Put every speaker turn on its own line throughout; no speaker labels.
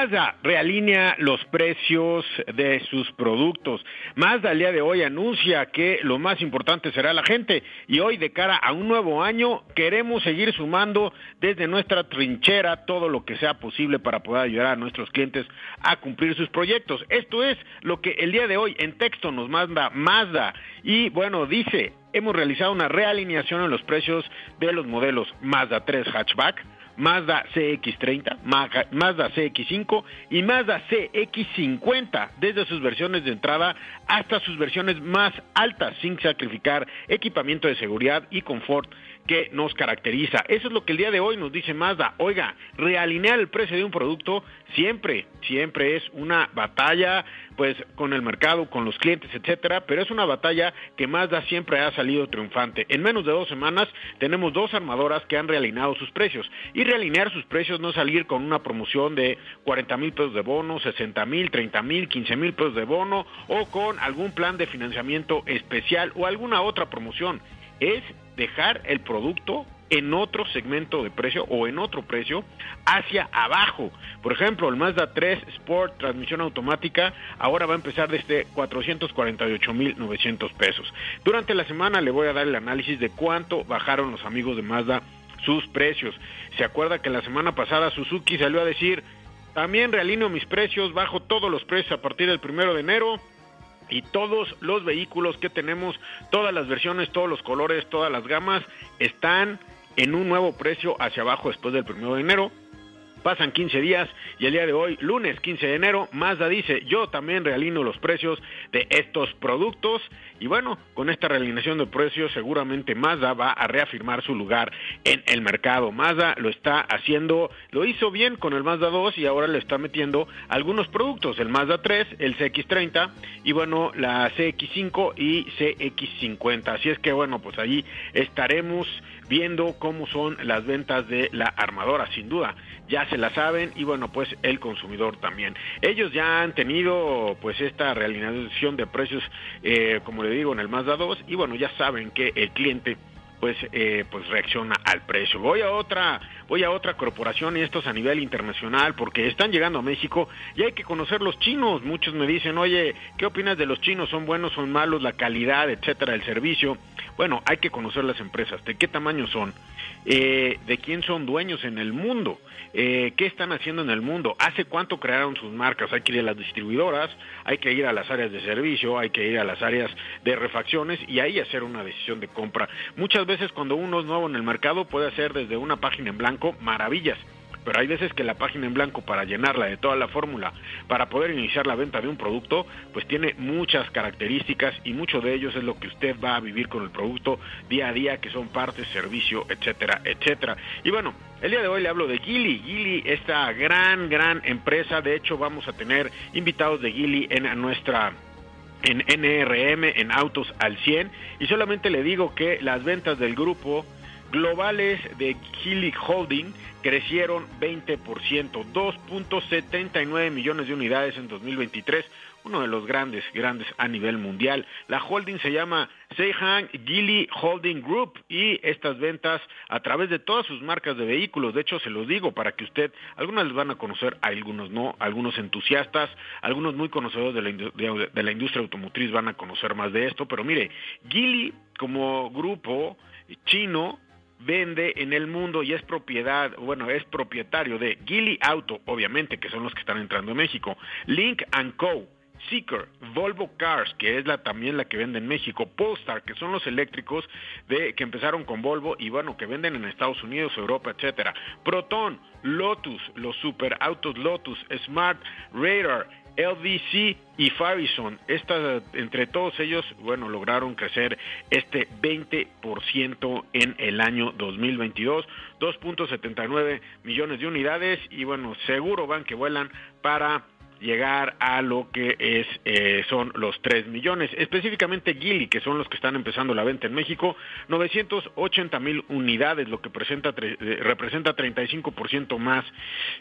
Mazda realinea los precios de sus productos. Mazda al día de hoy anuncia que lo más importante será la gente y hoy de cara a un nuevo año queremos seguir sumando desde nuestra trinchera todo lo que sea posible para poder ayudar a nuestros clientes a cumplir sus proyectos. Esto es lo que el día de hoy en texto nos manda Mazda y bueno, dice, hemos realizado una realineación en los precios de los modelos Mazda 3 hatchback Mazda CX30, Mazda CX5 y Mazda CX50 desde sus versiones de entrada hasta sus versiones más altas sin sacrificar equipamiento de seguridad y confort que nos caracteriza. Eso es lo que el día de hoy nos dice Mazda. Oiga, realinear el precio de un producto siempre, siempre es una batalla, pues con el mercado, con los clientes, etcétera, pero es una batalla que Mazda siempre ha salido triunfante. En menos de dos semanas tenemos dos armadoras que han realineado sus precios. Y realinear sus precios no salir con una promoción de 40 mil pesos de bono, 60 mil, 30 mil, 15 mil pesos de bono o con algún plan de financiamiento especial o alguna otra promoción. Es dejar el producto en otro segmento de precio o en otro precio hacia abajo. Por ejemplo, el Mazda 3 Sport transmisión automática ahora va a empezar desde 448.900 pesos. Durante la semana le voy a dar el análisis de cuánto bajaron los amigos de Mazda sus precios. Se acuerda que la semana pasada Suzuki salió a decir, también realineo mis precios, bajo todos los precios a partir del primero de enero y todos los vehículos que tenemos, todas las versiones, todos los colores, todas las gamas, están en un nuevo precio hacia abajo después del primero de enero. Pasan 15 días y el día de hoy, lunes 15 de enero, Mazda dice, yo también realino los precios de estos productos y bueno, con esta realineación de precios seguramente Mazda va a reafirmar su lugar en el mercado. Mazda lo está haciendo, lo hizo bien con el Mazda 2 y ahora le está metiendo algunos productos, el Mazda 3, el CX30 y bueno, la CX5 y CX50. Así es que bueno, pues ahí estaremos viendo cómo son las ventas de la armadora, sin duda ya se la saben y bueno pues el consumidor también ellos ya han tenido pues esta realización de precios eh, como le digo en el Mazda 2 y bueno ya saben que el cliente pues eh, pues reacciona al precio. Voy a otra voy a otra corporación y esto es a nivel internacional porque están llegando a México y hay que conocer los chinos. Muchos me dicen, "Oye, ¿qué opinas de los chinos? ¿Son buenos, son malos, la calidad, etcétera, el servicio?" Bueno, hay que conocer las empresas, de qué tamaño son, eh, de quién son dueños en el mundo, eh, qué están haciendo en el mundo, hace cuánto crearon sus marcas, hay que ir a las distribuidoras, hay que ir a las áreas de servicio, hay que ir a las áreas de refacciones y ahí hacer una decisión de compra. Muchas veces cuando uno es nuevo en el mercado puede hacer desde una página en blanco maravillas pero hay veces que la página en blanco para llenarla de toda la fórmula, para poder iniciar la venta de un producto, pues tiene muchas características y mucho de ellos es lo que usted va a vivir con el producto día a día, que son partes, servicio, etcétera, etcétera. Y bueno, el día de hoy le hablo de Gili. Gili, esta gran, gran empresa, de hecho vamos a tener invitados de Gili en nuestra en NRM, en Autos al 100, y solamente le digo que las ventas del grupo globales de Gili Holding crecieron 20%, 2.79 millones de unidades en 2023, uno de los grandes, grandes a nivel mundial. La holding se llama Seihan Gili Holding Group y estas ventas a través de todas sus marcas de vehículos, de hecho se los digo para que usted, algunas les van a conocer, algunos no, algunos entusiastas, algunos muy conocedores de la, de la industria automotriz van a conocer más de esto, pero mire, Gili como grupo chino vende en el mundo y es propiedad, bueno, es propietario de Gili Auto, obviamente, que son los que están entrando en México, Link Co., Seeker, Volvo Cars, que es la también la que vende en México, Polestar, que son los eléctricos de que empezaron con Volvo y bueno, que venden en Estados Unidos, Europa, etcétera. Proton, Lotus, los superautos Lotus, Smart, Radar, LDC y Farison. Estas, entre todos ellos, bueno, lograron crecer este 20% en el año 2022, 2.79 millones de unidades y bueno, seguro van que vuelan para llegar a lo que es eh, son los 3 millones. Específicamente Gili, que son los que están empezando la venta en México, 980 mil unidades, lo que presenta, eh, representa 35% más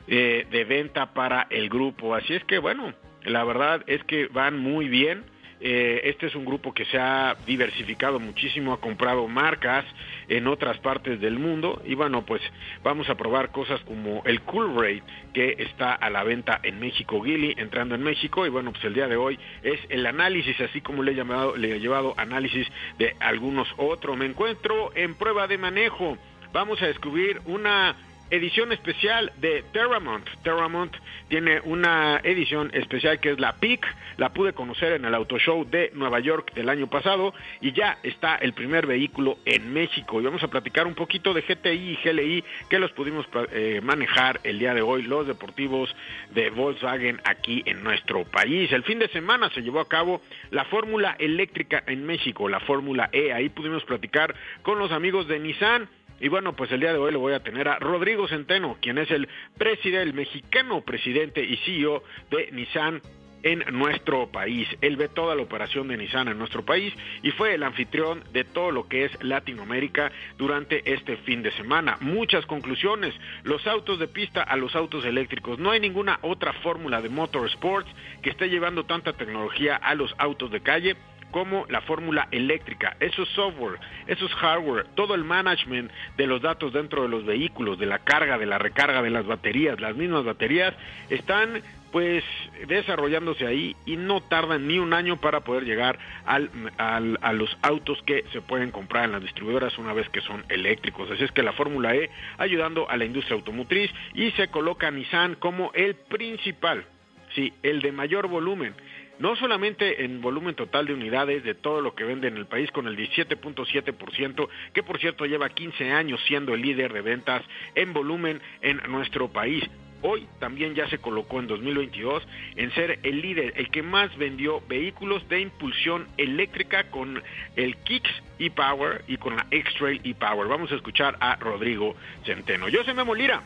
eh, de venta para el grupo. Así es que, bueno, la verdad es que van muy bien eh, este es un grupo que se ha diversificado muchísimo, ha comprado marcas en otras partes del mundo y bueno, pues vamos a probar cosas como el Cool Rate que está a la venta en México, Gili entrando en México y bueno, pues el día de hoy es el análisis, así como le he, llamado, le he llevado análisis de algunos otros. Me encuentro en prueba de manejo. Vamos a descubrir una edición especial de Terramont. Terramont tiene una edición especial que es la PIC, la pude conocer en el Auto Show de Nueva York del año pasado y ya está el primer vehículo en México. Y vamos a platicar un poquito de GTI y GLI que los pudimos eh, manejar el día de hoy, los deportivos de Volkswagen aquí en nuestro país. El fin de semana se llevó a cabo la Fórmula Eléctrica en México, la Fórmula E. Ahí pudimos platicar con los amigos de Nissan y bueno, pues el día de hoy le voy a tener a Rodrigo Centeno, quien es el presidente, el mexicano presidente y CEO de Nissan en nuestro país. Él ve toda la operación de Nissan en nuestro país y fue el anfitrión de todo lo que es Latinoamérica durante este fin de semana. Muchas conclusiones, los autos de pista a los autos eléctricos. No hay ninguna otra fórmula de motorsports que esté llevando tanta tecnología a los autos de calle como la fórmula eléctrica, esos software, esos hardware, todo el management de los datos dentro de los vehículos, de la carga, de la recarga de las baterías, las mismas baterías, están pues desarrollándose ahí y no tardan ni un año para poder llegar al, a los autos que se pueden comprar en las distribuidoras una vez que son eléctricos. Así es que la Fórmula E ayudando a la industria automotriz y se coloca Nissan como el principal, sí, el de mayor volumen no solamente en volumen total de unidades de todo lo que vende en el país con el 17.7%, que por cierto lleva 15 años siendo el líder de ventas en volumen en nuestro país. Hoy también ya se colocó en 2022 en ser el líder, el que más vendió vehículos de impulsión eléctrica con el Kicks e-Power y con la X-Trail e-Power. Vamos a escuchar a Rodrigo Centeno. Yo soy Memo Lira.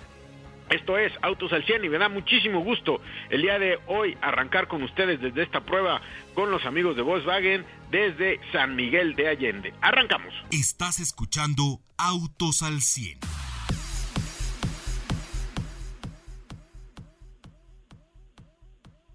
Esto es Autos al 100 y me da muchísimo gusto el día de hoy arrancar con ustedes desde esta prueba con los amigos de Volkswagen desde San Miguel de Allende. Arrancamos.
Estás escuchando Autos al 100.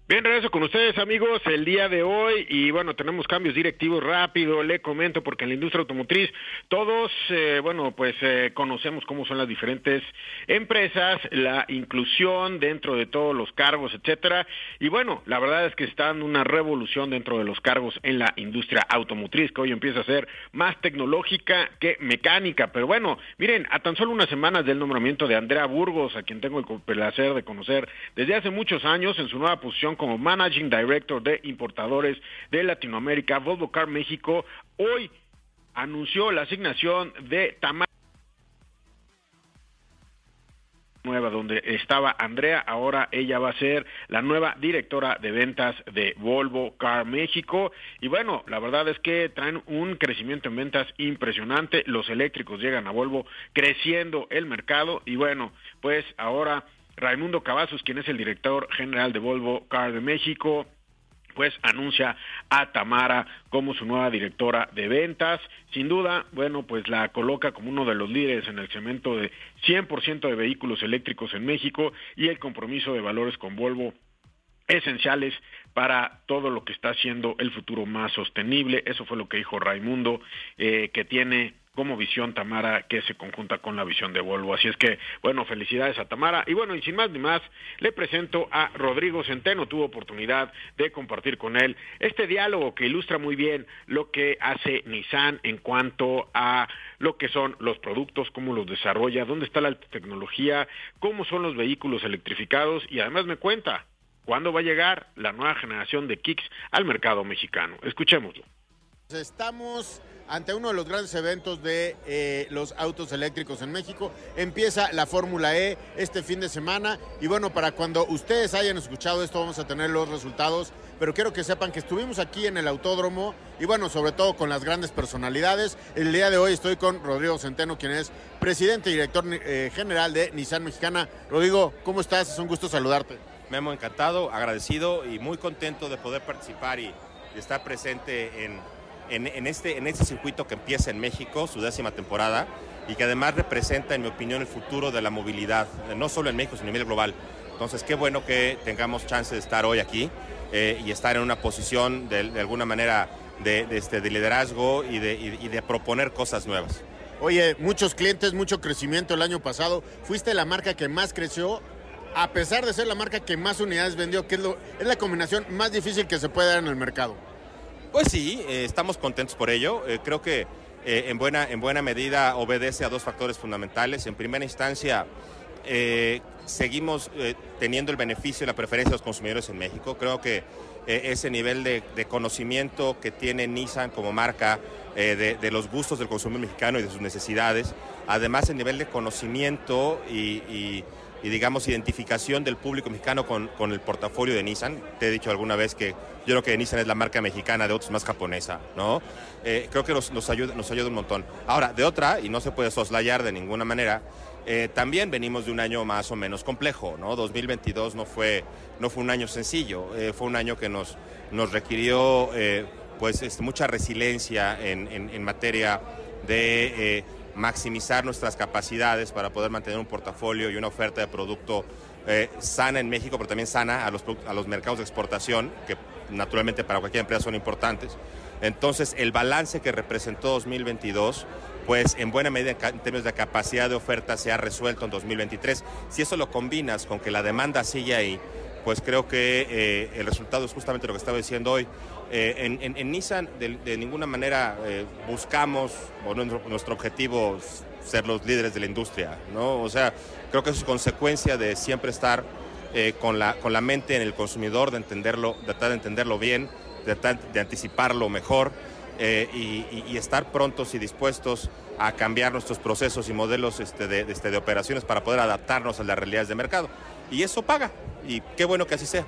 Bien, regreso con ustedes amigos el día de hoy y bueno, tenemos cambios directivos rápido, le comento porque en la industria automotriz todos, eh, bueno, pues eh, conocemos cómo son las diferentes empresas, la inclusión dentro de todos los cargos, etcétera, y bueno, la verdad es que está en una revolución dentro de los cargos en la industria automotriz que hoy empieza a ser más tecnológica que mecánica, pero bueno, miren, a tan solo unas semanas del nombramiento de Andrea Burgos, a quien tengo el placer de conocer desde hace muchos años en su nueva posición como Managing Director de Importadores de Latinoamérica, Volvo Car México, hoy anunció la asignación de Tamara nueva donde estaba Andrea, ahora ella va a ser la nueva directora de ventas de Volvo Car México. Y bueno, la verdad es que traen un crecimiento en ventas impresionante, los eléctricos llegan a Volvo creciendo el mercado. Y bueno, pues ahora Raimundo Cavazos, quien es el director general de Volvo Car de México, pues anuncia a Tamara como su nueva directora de ventas. Sin duda, bueno, pues la coloca como uno de los líderes en el segmento de 100% de vehículos eléctricos en México y el compromiso de valores con Volvo esenciales para todo lo que está haciendo el futuro más sostenible. Eso fue lo que dijo Raimundo, eh, que tiene como visión Tamara que se conjunta con la visión de Volvo. Así es que, bueno, felicidades a Tamara. Y bueno, y sin más ni más, le presento a Rodrigo Centeno. Tuvo oportunidad de compartir con él este diálogo que ilustra muy bien lo que hace Nissan en cuanto a lo que son los productos, cómo los desarrolla, dónde está la tecnología, cómo son los vehículos electrificados y además me cuenta cuándo va a llegar la nueva generación de Kicks al mercado mexicano. Escuchémoslo.
Estamos ante uno de los grandes eventos de eh, los autos eléctricos en México. Empieza la Fórmula E este fin de semana y bueno, para cuando ustedes hayan escuchado esto vamos a tener los resultados, pero quiero que sepan que estuvimos aquí en el autódromo y bueno, sobre todo con las grandes personalidades. El día de hoy estoy con Rodrigo Centeno, quien es presidente y director eh, general de Nissan Mexicana. Rodrigo, ¿cómo estás? Es un gusto saludarte.
Memo, encantado, agradecido y muy contento de poder participar y, estar presente en, en, este, en este circuito que empieza en México, su décima temporada, y que además representa, en mi opinión, el futuro de la movilidad, no solo en México, sino a nivel global. Entonces, qué bueno que tengamos chance de estar hoy aquí eh, y estar en una posición de, alguna manera de, este, de liderazgo y de, y de proponer cosas nuevas.
Oye, muchos clientes, mucho crecimiento el año pasado. Fuiste la marca que más creció a pesar de ser la marca que más unidades vendió, que es, es la combinación más difícil que se puede dar en el mercado.
Pues sí, eh, estamos contentos por ello. Eh, creo que eh, en, buena, en buena medida obedece a dos factores fundamentales. En primera instancia, seguimos teniendo el beneficio y la preferencia de los consumidores en México. Creo que ese nivel de, conocimiento que tiene Nissan como marca de, los gustos del consumidor mexicano y de sus necesidades, además el nivel de conocimiento y y digamos identificación del público mexicano con, el portafolio de Nissan. Te he dicho alguna vez que yo creo que Nissan es la marca mexicana, de otros más japonesa, ¿no? Eh, creo que nos, ayuda, nos ayuda un montón. Ahora, de otra, y no se puede soslayar de ninguna manera, eh, también venimos de un año más o menos complejo, ¿no? 2022 no fue, no fue un año sencillo, eh, fue un año que nos, nos requirió pues este, mucha resiliencia en, en materia de maximizar nuestras capacidades para poder mantener un portafolio y una oferta de producto eh, sana en México, pero también sana a los, a los mercados de exportación, que naturalmente para cualquier empresa son importantes. Entonces, el balance que representó 2022, pues en buena medida en términos de capacidad de oferta se ha resuelto en 2023. Si eso lo combinas con que la demanda sigue ahí, pues creo que eh, el resultado es justamente lo que estaba diciendo hoy. Eh, en, Nissan de, ninguna manera eh, buscamos, o nuestro, objetivo es ser los líderes de la industria, ¿no? O sea, creo que es consecuencia de siempre estar con, la, con la mente en el consumidor, de entenderlo, de tratar de entenderlo bien, de, de anticiparlo mejor y, estar prontos y dispuestos a cambiar nuestros procesos y modelos este, de, este, de operaciones para poder adaptarnos a las realidades de mercado. Y eso paga, y qué bueno que así sea.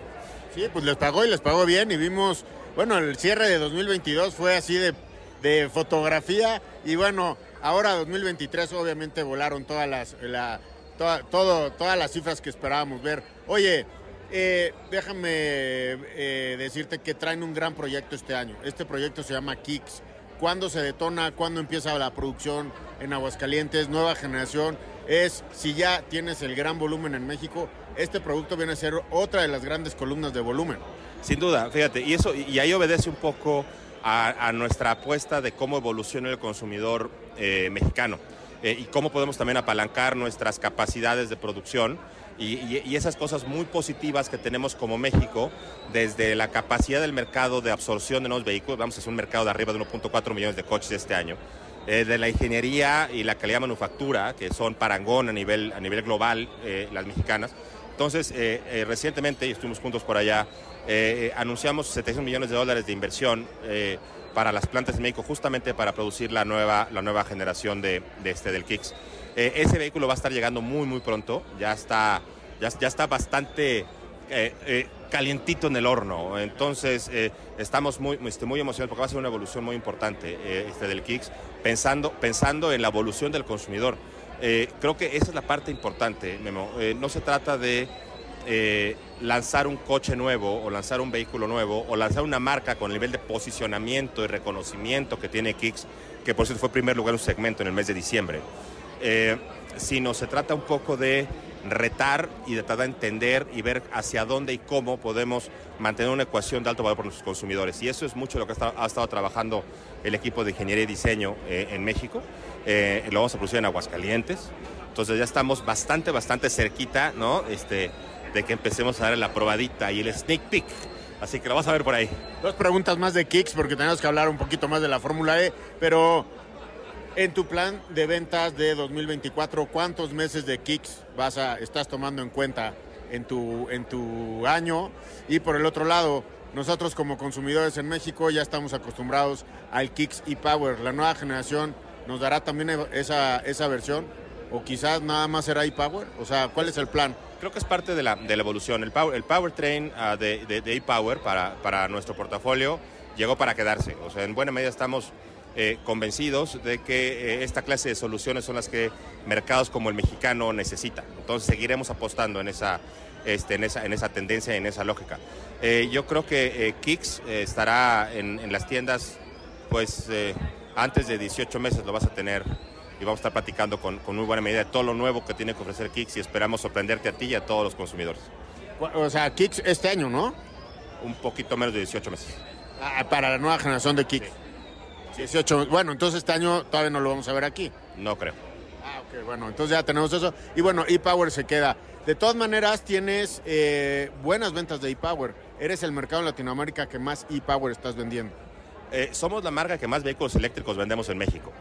Sí, pues les pagó y les pagó bien y vimos, bueno, el cierre de 2022 fue así de, de fotografía y bueno, ahora 2023 obviamente volaron todas las, la, todo, todas las cifras que esperábamos ver. Oye, eh, déjame eh, decirte que traen un gran proyecto este año. Este proyecto se llama Kicks. ¿Cuándo se detona? ¿Cuándo empieza la producción en Aguascalientes? Nueva generación. Es si ya tienes el gran volumen en México, este producto viene a ser otra de las grandes columnas de volumen.
Sin duda, fíjate, y eso y ahí obedece un poco a, nuestra apuesta de cómo evoluciona el consumidor eh, mexicano eh, y cómo podemos también apalancar nuestras capacidades de producción y, esas cosas muy positivas que tenemos como México, desde la capacidad del mercado de absorción de nuevos vehículos, vamos a hacer un mercado de arriba de 1.4 millones de coches este año, eh, de la ingeniería y la calidad de manufactura, que son parangón a nivel, a nivel global, las mexicanas, entonces, eh, eh, recientemente, y estuvimos juntos por allá, eh, anunciamos 700 millones de dólares de inversión para las plantas de México, justamente para producir la nueva, la nueva generación de, este, del Kicks. ese vehículo va a estar llegando muy, muy pronto, ya está, ya, está bastante calientito en el horno. Entonces, estamos muy, este, muy emocionados porque va a ser una evolución muy importante este del Kicks, pensando, pensando en la evolución del consumidor. Eh, creo que esa es la parte importante, Memo. Eh, no se trata de eh, lanzar un coche nuevo o lanzar un vehículo nuevo o lanzar una marca con el nivel de posicionamiento y reconocimiento que tiene Kicks, que por cierto fue primer lugar en un segmento en el mes de diciembre, sino se trata un poco de retar y tratar de entender y ver hacia dónde y cómo podemos mantener una ecuación de alto valor para nuestros consumidores. Y eso es mucho lo que ha estado, trabajando el equipo de ingeniería y diseño eh, en México. Eh, lo vamos a producir en Aguascalientes. Entonces ya estamos bastante, bastante cerquita, ¿no? Este, de que empecemos a dar la probadita y el sneak peek. Así que lo vas a ver por ahí.
Dos preguntas más de Kicks porque tenemos que hablar un poquito más de la Fórmula E, pero en tu plan de ventas de 2024, ¿cuántos meses de kicks estás tomando en cuenta en tu, en tu año? Y por el otro lado, nosotros como consumidores en México ya estamos acostumbrados al Kicks e-Power. La nueva generación nos dará también esa, esa versión o quizás nada más será e-Power. O sea, ¿cuál es el plan?
Creo que es parte de la, de la evolución. El, power, el powertrain uh, de, de, e-Power para, para nuestro portafolio llegó para quedarse. O sea, en buena medida estamos eh, convencidos de que eh, esta clase de soluciones son las que mercados como el mexicano necesitan. Entonces seguiremos apostando en esa, este, en esa, en esa tendencia, en esa lógica. Eh, yo creo que eh, Kicks estará en, en, las tiendas, pues antes de 18 meses lo vas a tener y vamos a estar platicando con, con, muy buena medida de todo lo nuevo que tiene que ofrecer Kicks y esperamos sorprenderte a ti y a todos los consumidores.
O sea, Kicks este año, ¿no?
Un poquito menos de 18 meses.
Ah, para la nueva generación de Kicks. Sí. 18, bueno, entonces este año todavía no lo vamos a ver aquí.
No creo.
Ah, ok, bueno, entonces ya tenemos eso. Y bueno, ePower se queda. De todas maneras, tienes eh, buenas ventas de ePower. Eres el mercado en Latinoamérica que más ePower estás vendiendo.
Eh, somos la marca que más vehículos eléctricos vendemos en México.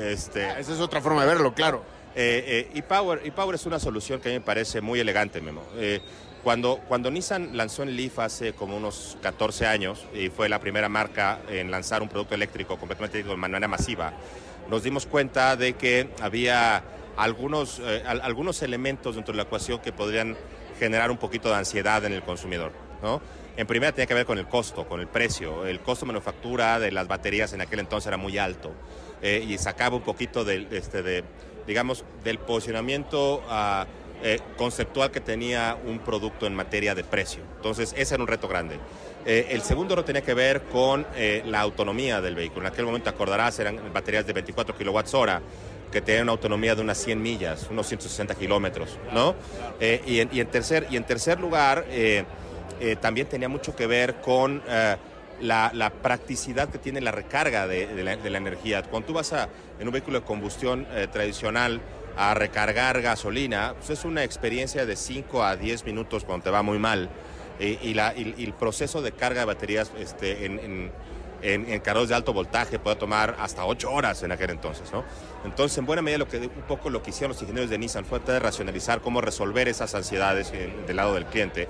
Este, ah, esa es otra forma de verlo, claro.
Eh, eh, ePower, ePower es una solución que a mí me parece muy elegante, Memo. Eh, cuando, Nissan lanzó el Leaf hace como unos 14 años y fue la primera marca en lanzar un producto eléctrico completamente de manera masiva, nos dimos cuenta de que había algunos, eh, algunos elementos dentro de la ecuación que podrían generar un poquito de ansiedad en el consumidor. ¿no? En primera tiene que ver con el costo, con el precio. El costo de manufactura de las baterías en aquel entonces era muy alto eh, y sacaba un poquito de, este, de digamos, del posicionamiento uh, eh, conceptual que tenía un producto en materia de precio. Entonces, ese era un reto grande. Eh, el segundo reto tenía que ver con eh, la autonomía del vehículo. En aquel momento, acordarás, eran baterías de 24 kilowatts hora que tenían una autonomía de unas 100 millas, unos 160 kilómetros, ¿no? Eh, y, en, y, en, tercer, y en tercer lugar, eh, eh, también tenía mucho que ver con la, la, practicidad que tiene la recarga de, de, la, de, la, energía. Cuando tú vas a, en un vehículo de combustión tradicional a recargar gasolina, pues es una experiencia de 5 a 10 minutos cuando te va muy mal. y, la, el proceso de carga de baterías este, en, en carros de alto voltaje puede tomar hasta 8 horas en aquel entonces, ¿no? Entonces, en buena medida, lo que, un poco lo que hicieron los ingenieros de Nissan fue tratar de racionalizar cómo resolver esas ansiedades del lado del cliente,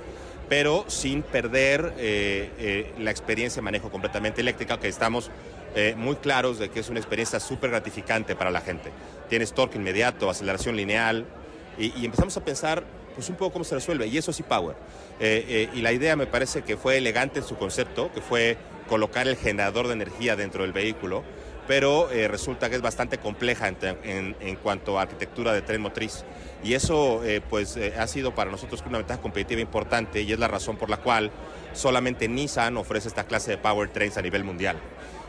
pero sin perder eh, eh, la experiencia de manejo completamente eléctrica, que estamos eh, muy claros de que es una experiencia súper gratificante para la gente. Tienes torque inmediato, aceleración lineal, y, empezamos a pensar pues un poco cómo se resuelve, y eso sí Power. Eh, eh, y la idea me parece que fue elegante en su concepto, que fue colocar el generador de energía dentro del vehículo, pero eh, resulta que es bastante compleja en, en, cuanto a arquitectura de tren motriz. Y eso pues ha sido para nosotros una ventaja competitiva importante y es la razón por la cual solamente Nissan ofrece esta clase de powertrains a nivel mundial.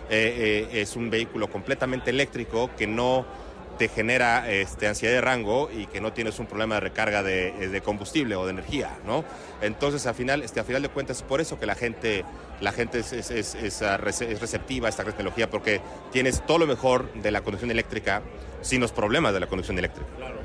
Es un vehículo completamente eléctrico que no te genera este, ansiedad de rango y que no tienes un problema de recarga de, de combustible o de energía, ¿no? Entonces, al final, este, a final de cuentas, es por eso que la gente, la gente es, es, es, es, receptiva a esta tecnología, porque tienes todo lo mejor de la conducción eléctrica sin los problemas de la conducción eléctrica.
Claro.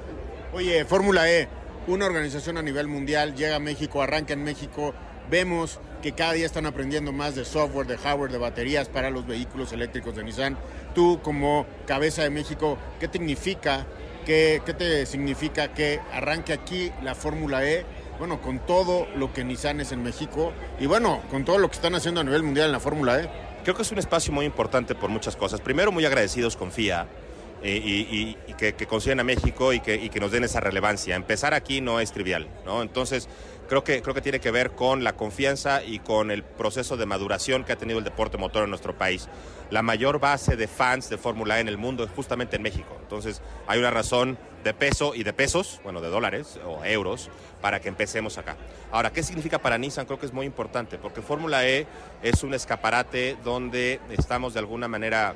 Oye, Fórmula E, una organización a nivel mundial, llega a México, arranca en México, vemos que cada día están aprendiendo más de software, de hardware, de baterías para los vehículos eléctricos de Nissan. Tú como cabeza de México, ¿qué significa, qué, te significa que arranque aquí la Fórmula E? Bueno, con todo lo que Nissan es en México y bueno, con todo lo que están haciendo a nivel mundial en la Fórmula E.
Creo que es un espacio muy importante por muchas cosas. Primero, muy agradecidos con FIA. Eh, y, que, que a México y que, y que nos den esa relevancia. Empezar aquí no es trivial, ¿no? Entonces, creo que, creo que tiene que ver con la confianza y con el proceso de maduración que ha tenido el deporte motor en nuestro país. La mayor base de fans de Fórmula E en el mundo es justamente en México. Entonces, hay una razón de peso y de pesos, bueno, de dólares o euros, para que empecemos acá. Ahora, ¿qué significa para Nissan? Creo que es muy importante, porque Fórmula E es un escaparate donde estamos de alguna manera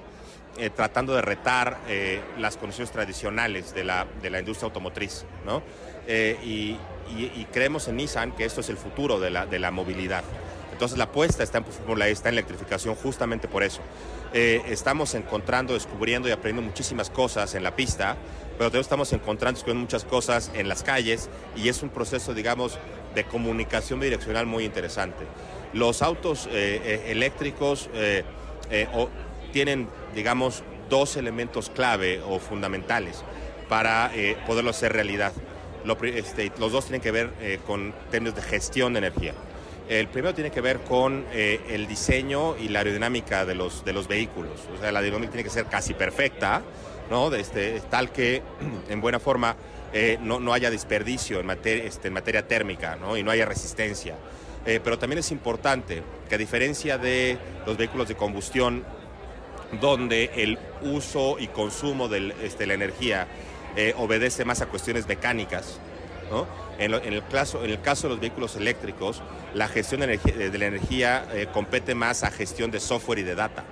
eh, tratando de retar eh, las condiciones tradicionales de la, de la industria automotriz, ¿no? Eh, y, y, creemos en Nissan que esto es el futuro de la, de la movilidad. Entonces la apuesta está en Fórmula E, está en electrificación justamente por eso. Eh, estamos encontrando, descubriendo y aprendiendo muchísimas cosas en la pista, pero también estamos encontrando, descubriendo muchas cosas en las calles y es un proceso, digamos, de comunicación bidireccional muy interesante. Los autos eh, eléctricos o, tienen, digamos, dos elementos clave o fundamentales para eh, poderlo hacer realidad. Este, los dos tienen que ver eh, con términos de gestión de energía. El primero tiene que ver con eh, el diseño y la aerodinámica de los, de los vehículos. O sea, la aerodinámica tiene que ser casi perfecta, ¿no? De este, tal que en buena forma eh, no, no, haya desperdicio en materia, este, en materia térmica ¿no? y no haya resistencia. Pero también es importante que a diferencia de los vehículos de combustión, donde el uso y consumo de este, la energía eh, obedece más a cuestiones mecánicas, ¿no? en, el caso, en el caso de los vehículos eléctricos, la gestión de, de la energía compete más a gestión de software y de data.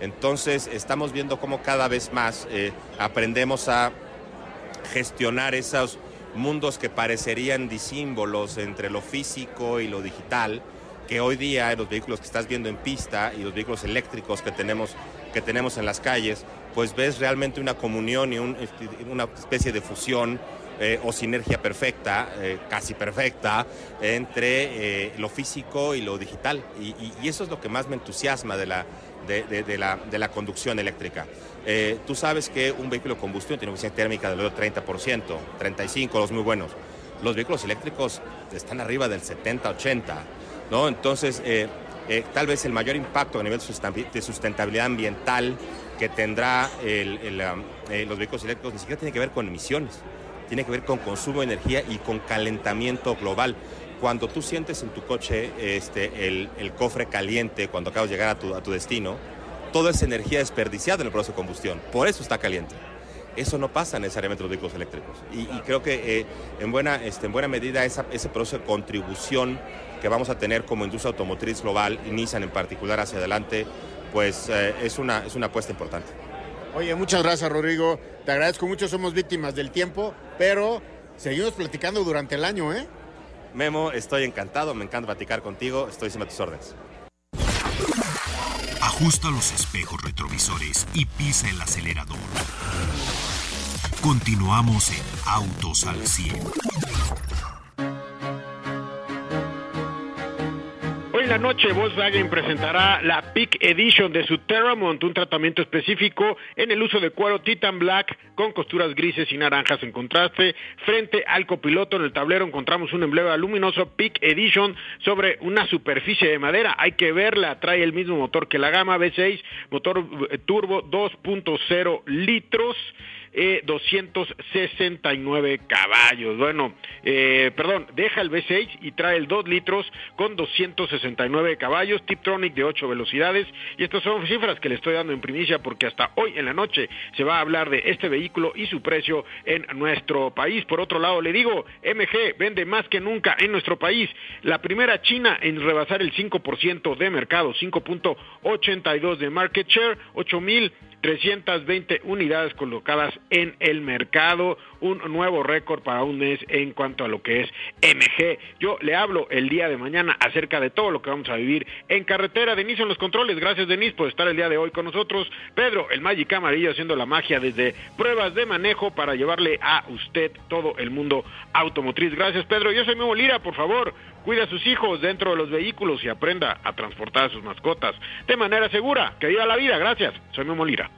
Entonces, estamos viendo cómo cada vez más aprendemos a gestionar esos mundos que parecerían disímbolos entre lo físico y lo digital, que hoy día en los vehículos que estás viendo en pista y los vehículos eléctricos que tenemos, que tenemos en las calles, pues ves realmente una comunión y este, una especie de fusión eh, o sinergia perfecta, eh, casi perfecta, entre eh, lo físico y lo digital. y, eso es lo que más me entusiasma de la, de, la, de la, conducción eléctrica. Eh, tú sabes que un vehículo de combustión tiene una eficiencia térmica del 30%, 35%, los muy buenos. Los vehículos eléctricos están arriba del 70-80%, ¿no? Entonces, eh, eh, tal vez el mayor impacto a nivel de sustentabilidad ambiental que tendrá los vehículos eléctricos ni siquiera tiene que ver con emisiones, tiene que ver con consumo de energía y con calentamiento global cuando tú sientes en tu coche este, el, cofre caliente cuando acabas de llegar a tu, a tu destino, toda esa energía desperdiciada en el proceso de combustión. Por eso está caliente. Eso no pasa necesariamente en los vehículos eléctricos. Y, creo que eh, en, buena, este, en buena medida ese proceso de contribución que vamos a tener como industria automotriz global y Nissan en particular hacia adelante, pues eh, es, una, es una apuesta importante.
Oye, muchas gracias Rodrigo. Te agradezco mucho, somos víctimas del tiempo, pero seguimos platicando durante el año, ¿eh?
Memo, estoy encantado, me encanta platicar contigo, estoy sin tus órdenes.
Ajusta los espejos retrovisores y pisa el acelerador. Continuamos en Autos al 100.
Noche Volkswagen presentará la Peak Edition de su Terramont, un tratamiento específico en el uso de cuero Titan Black con costuras grises y naranjas en contraste. Frente al copiloto en el tablero encontramos un emblema luminoso Peak Edition sobre una superficie de madera. Hay que verla, trae el mismo motor que la gama V6, motor eh, turbo 2.0 litros. 269 eh, caballos. Bueno, eh, perdón, deja el V6 y trae el 2 litros con 269 caballos, Tiptronic de 8 velocidades. Y estas son cifras que le estoy dando en primicia porque hasta hoy en la noche se va a hablar de este vehículo y su precio en nuestro país. Por otro lado, le digo, MG vende más que nunca en nuestro país. La primera China en rebasar el 5% de mercado, 5.82 de market share, 8 mil 320 unidades colocadas en el mercado, un nuevo récord para un mes en cuanto a lo que es MG. Yo le hablo el día de mañana acerca de todo lo que vamos a vivir en carretera. Denise en los controles, gracias Denise por estar el día de hoy con nosotros. Pedro, el Magic Amarillo haciendo la magia desde pruebas de manejo para llevarle a usted todo el mundo automotriz. Gracias Pedro, yo soy Memo Lira, por favor, cuida a sus hijos dentro de los vehículos y aprenda a transportar a sus mascotas de manera segura. Que viva la vida, gracias. Soy Memo Lira.